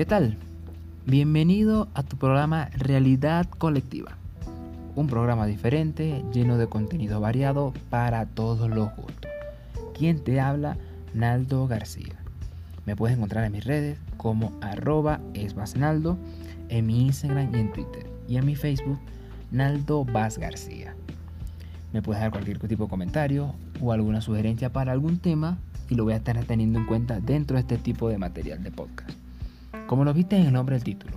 ¿Qué tal? Bienvenido a tu programa Realidad Colectiva. Un programa diferente, lleno de contenido variado para todos los gustos. ¿Quién te habla? Naldo García. Me puedes encontrar en mis redes como arroba esbasnaldo, en mi Instagram y en Twitter. Y en mi Facebook, Naldo Vaz García. Me puedes dar cualquier tipo de comentario o alguna sugerencia para algún tema y lo voy a estar teniendo en cuenta dentro de este tipo de material de podcast. Como lo viste en el nombre del título,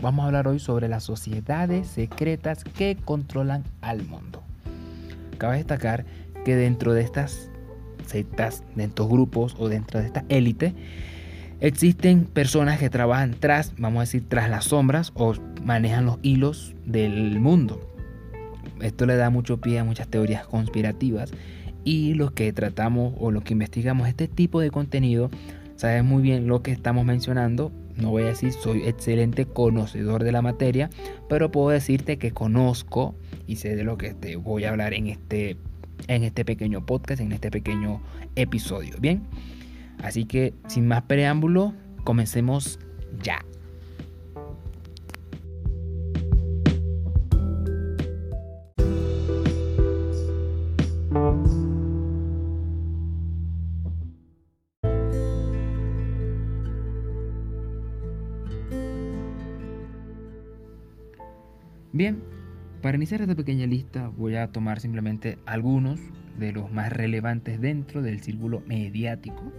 vamos a hablar hoy sobre las sociedades secretas que controlan al mundo. Cabe destacar que dentro de estas sectas, de estos grupos o dentro de esta élite, existen personas que trabajan tras, vamos a decir, tras las sombras o manejan los hilos del mundo. Esto le da mucho pie a muchas teorías conspirativas y los que tratamos o los que investigamos este tipo de contenido saben muy bien lo que estamos mencionando no voy a decir soy excelente conocedor de la materia, pero puedo decirte que conozco y sé de lo que te voy a hablar en este, en este pequeño podcast, en este pequeño episodio. Bien, así que sin más preámbulo, comencemos ya. Bien, para iniciar esta pequeña lista voy a tomar simplemente algunos de los más relevantes dentro del círculo mediático.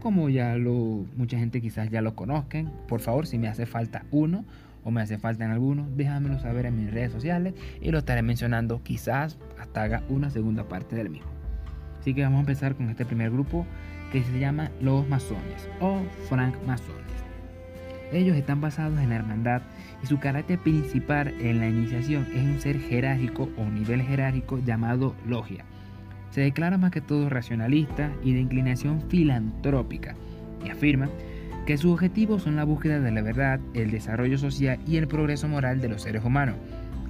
Como ya lo mucha gente quizás ya lo conozcan, por favor si me hace falta uno o me hace falta en alguno, déjamelo saber en mis redes sociales y lo estaré mencionando quizás hasta haga una segunda parte del mismo. Así que vamos a empezar con este primer grupo que se llama los masones o francmasones. Ellos están basados en la hermandad y su carácter principal en la iniciación es un ser jerárquico o nivel jerárquico llamado logia. Se declara más que todo racionalista y de inclinación filantrópica y afirma que sus objetivos son la búsqueda de la verdad, el desarrollo social y el progreso moral de los seres humanos.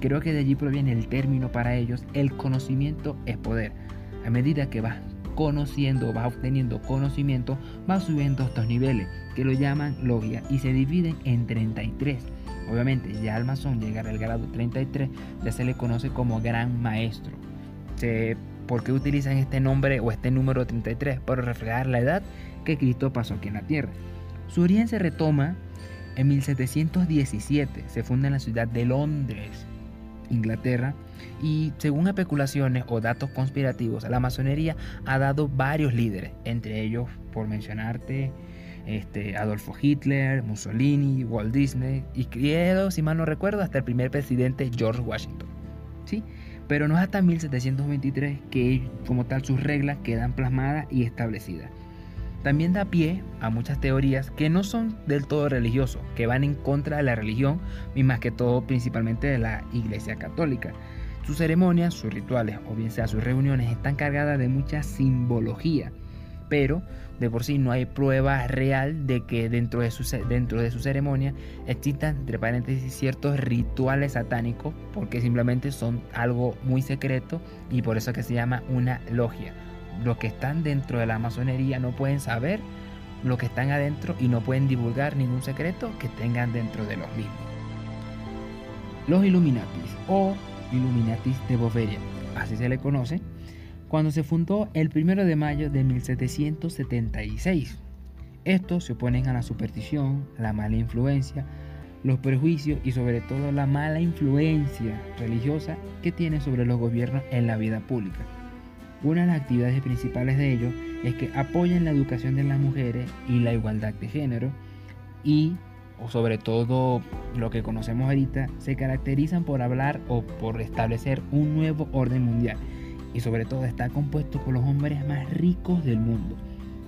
Creo que de allí proviene el término para ellos, el conocimiento es poder. A medida que vas conociendo, vas obteniendo conocimiento, vas subiendo estos niveles, que lo llaman logia, y se dividen en 33 Obviamente, ya al masón llegar al grado 33 ya se le conoce como gran maestro. ¿Por qué utilizan este nombre o este número 33? Para reflejar la edad que Cristo pasó aquí en la tierra. Su origen se retoma en 1717. Se funda en la ciudad de Londres, Inglaterra. Y según especulaciones o datos conspirativos, la masonería ha dado varios líderes, entre ellos, por mencionarte, este, Adolfo Hitler, Mussolini, Walt Disney y creo, si mal no recuerdo, hasta el primer presidente George Washington. ¿sí? Pero no es hasta 1723 que como tal sus reglas quedan plasmadas y establecidas. También da pie a muchas teorías que no son del todo religiosos, que van en contra de la religión y más que todo principalmente de la Iglesia Católica. Sus ceremonias, sus rituales o bien sea sus reuniones están cargadas de mucha simbología, pero de por sí no hay prueba real de que dentro de su, dentro de su ceremonia existan, entre paréntesis, ciertos rituales satánicos, porque simplemente son algo muy secreto y por eso que se llama una logia. Los que están dentro de la masonería no pueden saber lo que están adentro y no pueden divulgar ningún secreto que tengan dentro de los mismos. Los Illuminatis o Illuminatis de Boveria, así se le conoce, cuando se fundó el 1 de mayo de 1776. Estos se oponen a la superstición, la mala influencia, los prejuicios y sobre todo la mala influencia religiosa que tiene sobre los gobiernos en la vida pública. Una de las actividades principales de ellos es que apoyan la educación de las mujeres y la igualdad de género y sobre todo lo que conocemos ahorita se caracterizan por hablar o por establecer un nuevo orden mundial y sobre todo está compuesto por los hombres más ricos del mundo.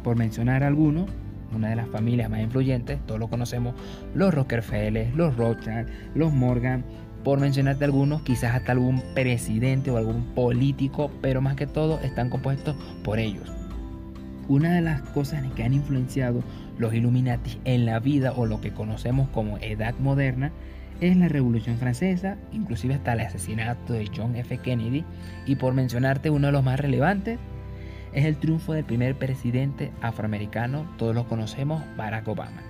Por mencionar algunos, una de las familias más influyentes, todos lo conocemos, los Rockefeller, los Rothschild, los Morgan, por mencionarte algunos, quizás hasta algún presidente o algún político, pero más que todo están compuestos por ellos. Una de las cosas que han influenciado los Illuminati en la vida o lo que conocemos como edad moderna es la Revolución Francesa, inclusive hasta el asesinato de John F. Kennedy, y por mencionarte uno de los más relevantes, es el triunfo del primer presidente afroamericano, todos lo conocemos, Barack Obama.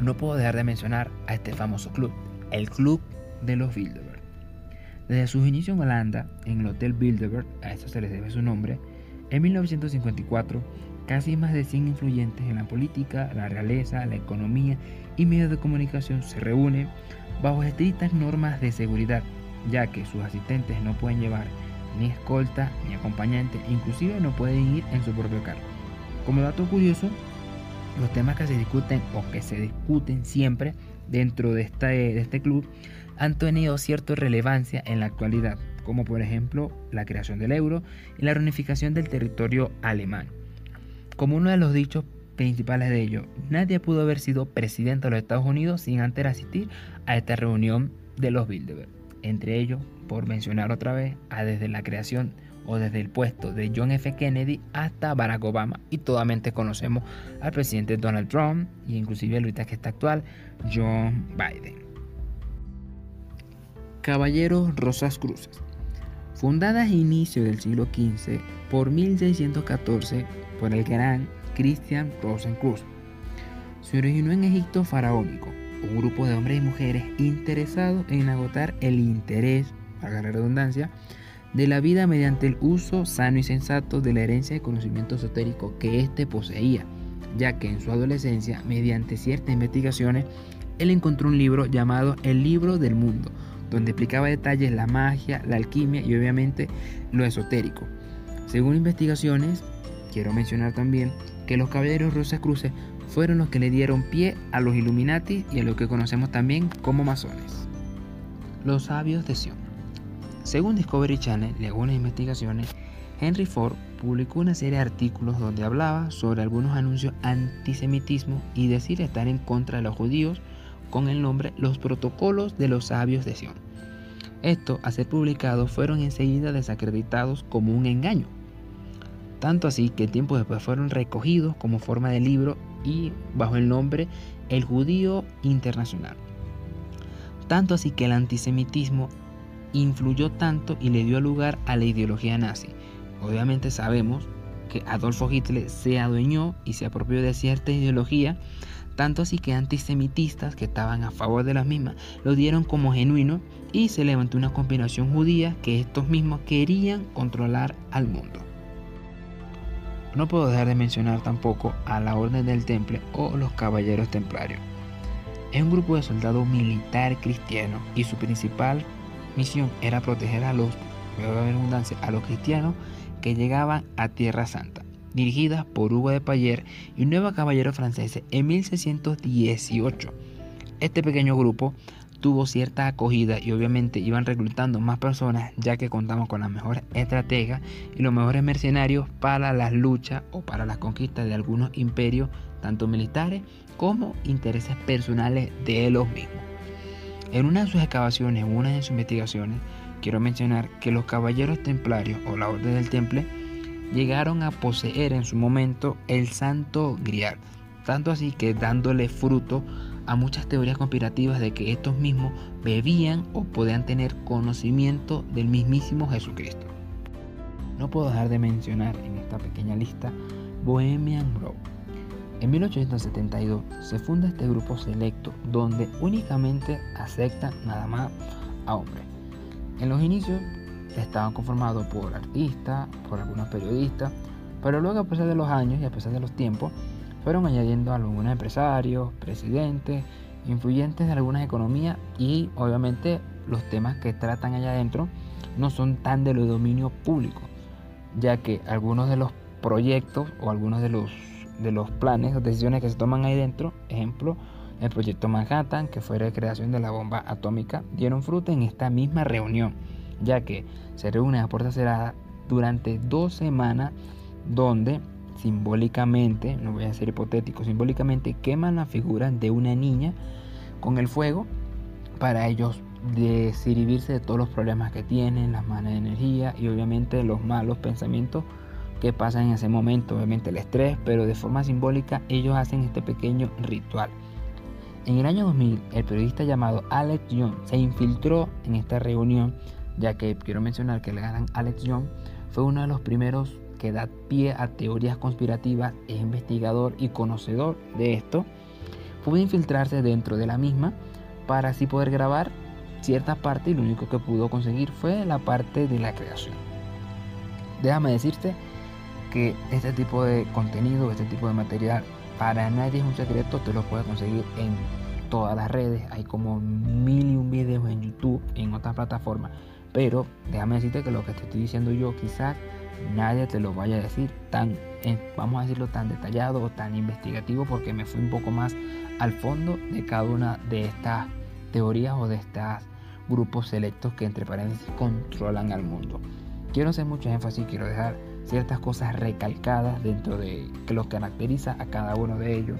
no puedo dejar de mencionar a este famoso club, el Club de los Bilderberg. Desde sus inicios en Holanda, en el Hotel Bilderberg, a eso se les debe su nombre, en 1954, casi más de 100 influyentes en la política, la realeza, la economía y medios de comunicación se reúnen bajo estrictas normas de seguridad, ya que sus asistentes no pueden llevar ni escolta ni acompañante, inclusive no pueden ir en su propio carro. Como dato curioso, los temas que se discuten o que se discuten siempre dentro de este, de este club han tenido cierta relevancia en la actualidad, como por ejemplo la creación del euro y la reunificación del territorio alemán. Como uno de los dichos principales de ello, nadie pudo haber sido presidente de los Estados Unidos sin antes asistir a esta reunión de los Bilderberg. Entre ellos, por mencionar otra vez, a desde la creación o desde el puesto de John F. Kennedy hasta Barack Obama y totalmente conocemos al presidente Donald Trump e inclusive el que está actual, John Biden. Caballeros Rosas Cruces. Fundadas a inicio del siglo XV por 1614 por el gran Christian Rosencruz. Se originó en Egipto faraónico, un grupo de hombres y mujeres interesados en agotar el interés, para la redundancia, de la vida mediante el uso sano y sensato de la herencia de conocimiento esotérico que éste poseía, ya que en su adolescencia, mediante ciertas investigaciones, él encontró un libro llamado El Libro del Mundo, donde explicaba detalles la magia, la alquimia y obviamente lo esotérico. Según investigaciones, quiero mencionar también que los caballeros Rosas Cruces fueron los que le dieron pie a los Illuminati y a lo que conocemos también como masones. Los sabios de Sion. Según Discovery Channel y algunas investigaciones, Henry Ford publicó una serie de artículos donde hablaba sobre algunos anuncios antisemitismo y decir estar en contra de los judíos con el nombre Los Protocolos de los Sabios de Sion. Esto, a ser publicado, fueron enseguida desacreditados como un engaño. Tanto así que tiempo después fueron recogidos como forma de libro y bajo el nombre El Judío Internacional. Tanto así que el antisemitismo influyó tanto y le dio lugar a la ideología nazi. Obviamente sabemos que Adolfo Hitler se adueñó y se apropió de cierta ideología, tanto así que antisemitistas que estaban a favor de las mismas lo dieron como genuino y se levantó una conspiración judía que estos mismos querían controlar al mundo. No puedo dejar de mencionar tampoco a la Orden del Temple o los Caballeros Templarios. Es un grupo de soldados militar cristianos y su principal misión era proteger a los, a los cristianos que llegaban a Tierra Santa, dirigida por Hugo de Payer y un nuevo caballero francés en 1618. Este pequeño grupo tuvo cierta acogida y obviamente iban reclutando más personas ya que contamos con las mejores estrategas y los mejores mercenarios para las luchas o para las conquistas de algunos imperios, tanto militares como intereses personales de los mismos. En una de sus excavaciones, en una de sus investigaciones, quiero mencionar que los caballeros templarios o la Orden del Temple llegaron a poseer en su momento el Santo Grial, tanto así que dándole fruto a muchas teorías conspirativas de que estos mismos bebían o podían tener conocimiento del mismísimo Jesucristo. No puedo dejar de mencionar en esta pequeña lista Bohemian Grove en 1872 se funda este grupo selecto donde únicamente aceptan nada más a hombres. En los inicios estaban conformados por artistas, por algunos periodistas, pero luego a pesar de los años y a pesar de los tiempos, fueron añadiendo algunos empresarios, presidentes, influyentes de algunas economías y obviamente los temas que tratan allá adentro no son tan de lo dominio público, ya que algunos de los proyectos o algunos de los de los planes o decisiones que se toman ahí dentro, ejemplo, el proyecto Manhattan, que fue la creación de la bomba atómica, dieron fruto en esta misma reunión, ya que se reúnen a puerta cerrada durante dos semanas donde simbólicamente, no voy a ser hipotético, simbólicamente queman la figura de una niña con el fuego para ellos desinhibirse de todos los problemas que tienen, las malas de energía y obviamente los malos pensamientos que pasa en ese momento, obviamente el estrés, pero de forma simbólica ellos hacen este pequeño ritual. En el año 2000, el periodista llamado Alex Young se infiltró en esta reunión, ya que quiero mencionar que el gran Alex Young fue uno de los primeros que da pie a teorías conspirativas, es investigador y conocedor de esto. pude infiltrarse dentro de la misma para así poder grabar cierta parte y lo único que pudo conseguir fue la parte de la creación. Déjame decirte que este tipo de contenido, este tipo de material, para nadie es un secreto, te lo puedes conseguir en todas las redes, hay como mil y un videos en YouTube, en otras plataformas, pero déjame decirte que lo que te estoy diciendo yo quizás nadie te lo vaya a decir tan, eh, vamos a decirlo tan detallado o tan investigativo porque me fui un poco más al fondo de cada una de estas teorías o de estos grupos selectos que entre paréntesis controlan al mundo. Quiero hacer mucho énfasis, quiero dejar ciertas cosas recalcadas dentro de que caracteriza a cada uno de ellos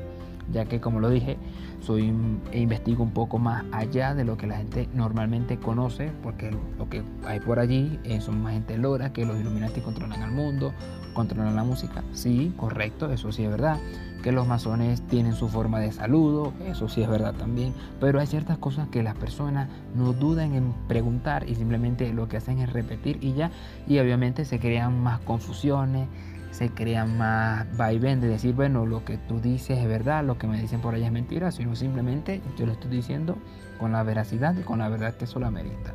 ya que como lo dije, soy e investigo un poco más allá de lo que la gente normalmente conoce, porque lo que hay por allí eh, son más gente logra que los Illuminati controlan al mundo, controlan la música. Sí, correcto, eso sí es verdad. Que los masones tienen su forma de saludo, eso sí es verdad también. Pero hay ciertas cosas que las personas no dudan en preguntar y simplemente lo que hacen es repetir y ya. Y obviamente se crean más confusiones, se crea más vaivén de decir, bueno, lo que tú dices es verdad, lo que me dicen por allá es mentira, sino simplemente yo lo estoy diciendo con la veracidad y con la verdad que eso lo amerita.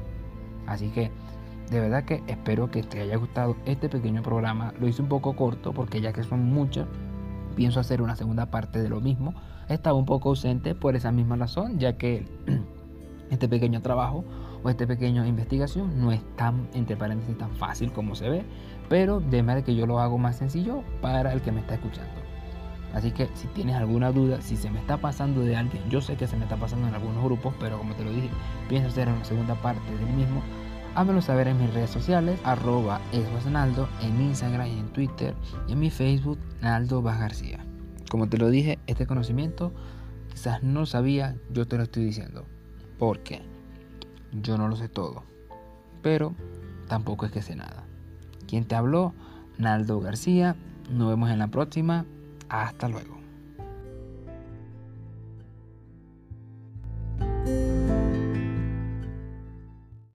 Así que de verdad que espero que te haya gustado este pequeño programa. Lo hice un poco corto porque ya que son muchos, pienso hacer una segunda parte de lo mismo. Estaba un poco ausente por esa misma razón, ya que este pequeño trabajo o esta pequeña investigación no es tan, entre paréntesis, tan fácil como se ve pero de manera que yo lo hago más sencillo para el que me está escuchando. Así que si tienes alguna duda, si se me está pasando de alguien, yo sé que se me está pasando en algunos grupos, pero como te lo dije, pienso hacer una segunda parte del mismo, házmelo saber en mis redes sociales, arroba Naldo, en Instagram y en Twitter, y en mi Facebook, Naldo Vaz García. Como te lo dije, este conocimiento quizás no sabía, yo te lo estoy diciendo. Porque yo no lo sé todo, pero tampoco es que sé nada. Quien te habló, Naldo García. Nos vemos en la próxima. Hasta luego.